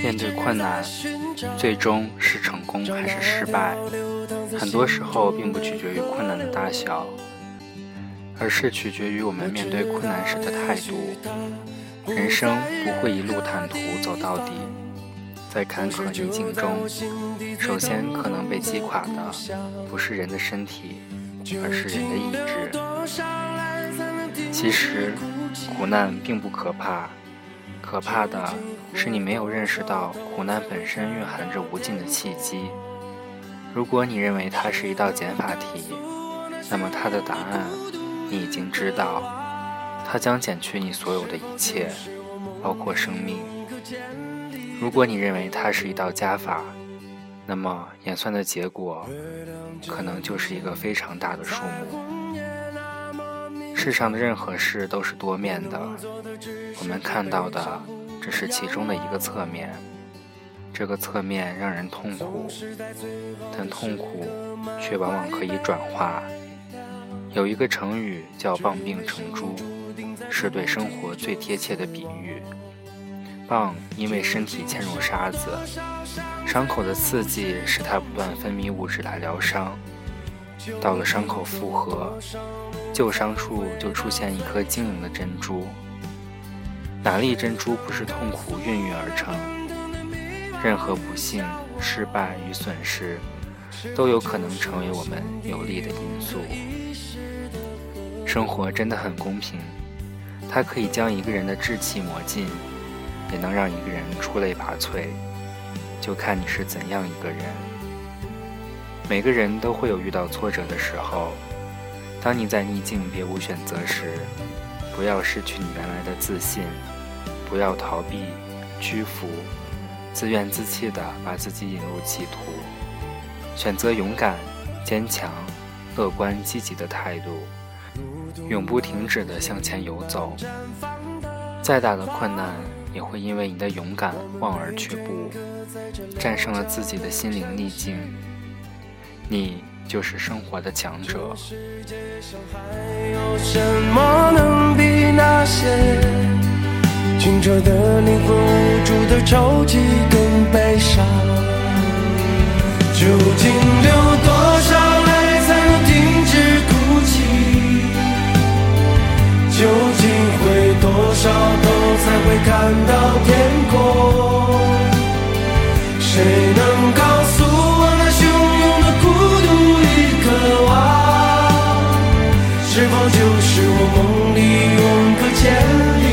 面对困难，最终是成功还是失败，很多时候并不取决于困难的大小，而是取决于我们面对困难时的态度。人生不会一路坦途走到底，在坎坷逆境中，首先可能被击垮的不是人的身体，而是人的意志。其实，苦难并不可怕。可怕的是，你没有认识到苦难本身蕴含着无尽的契机。如果你认为它是一道减法题，那么它的答案你已经知道，它将减去你所有的一切，包括生命。如果你认为它是一道加法，那么演算的结果可能就是一个非常大的数目。世上的任何事都是多面的，我们看到的只是其中的一个侧面。这个侧面让人痛苦，但痛苦却往往可以转化。有一个成语叫“棒病成珠”，是对生活最贴切的比喻。棒因为身体嵌入沙子，伤口的刺激使它不断分泌物质来疗伤。到了伤口复合。旧伤处就出现一颗晶莹的珍珠，哪粒珍珠不是痛苦孕育而成？任何不幸、失败与损失，都有可能成为我们有利的因素。生活真的很公平，它可以将一个人的志气磨尽，也能让一个人出类拔萃，就看你是怎样一个人。每个人都会有遇到挫折的时候。当你在逆境别无选择时，不要失去你原来的自信，不要逃避、屈服，自怨自弃地把自己引入歧途，选择勇敢、坚强、乐观、积极的态度，永不停止地向前游走。再大的困难也会因为你的勇敢望而却步，战胜了自己的心灵逆境。你。就是生活的强者。世界上还有什么能比那些清澈的灵魂、无助的抽泣更悲伤？究竟流多少泪才能停止哭泣？究竟回多少头才会看到天是否就是我梦里永隔千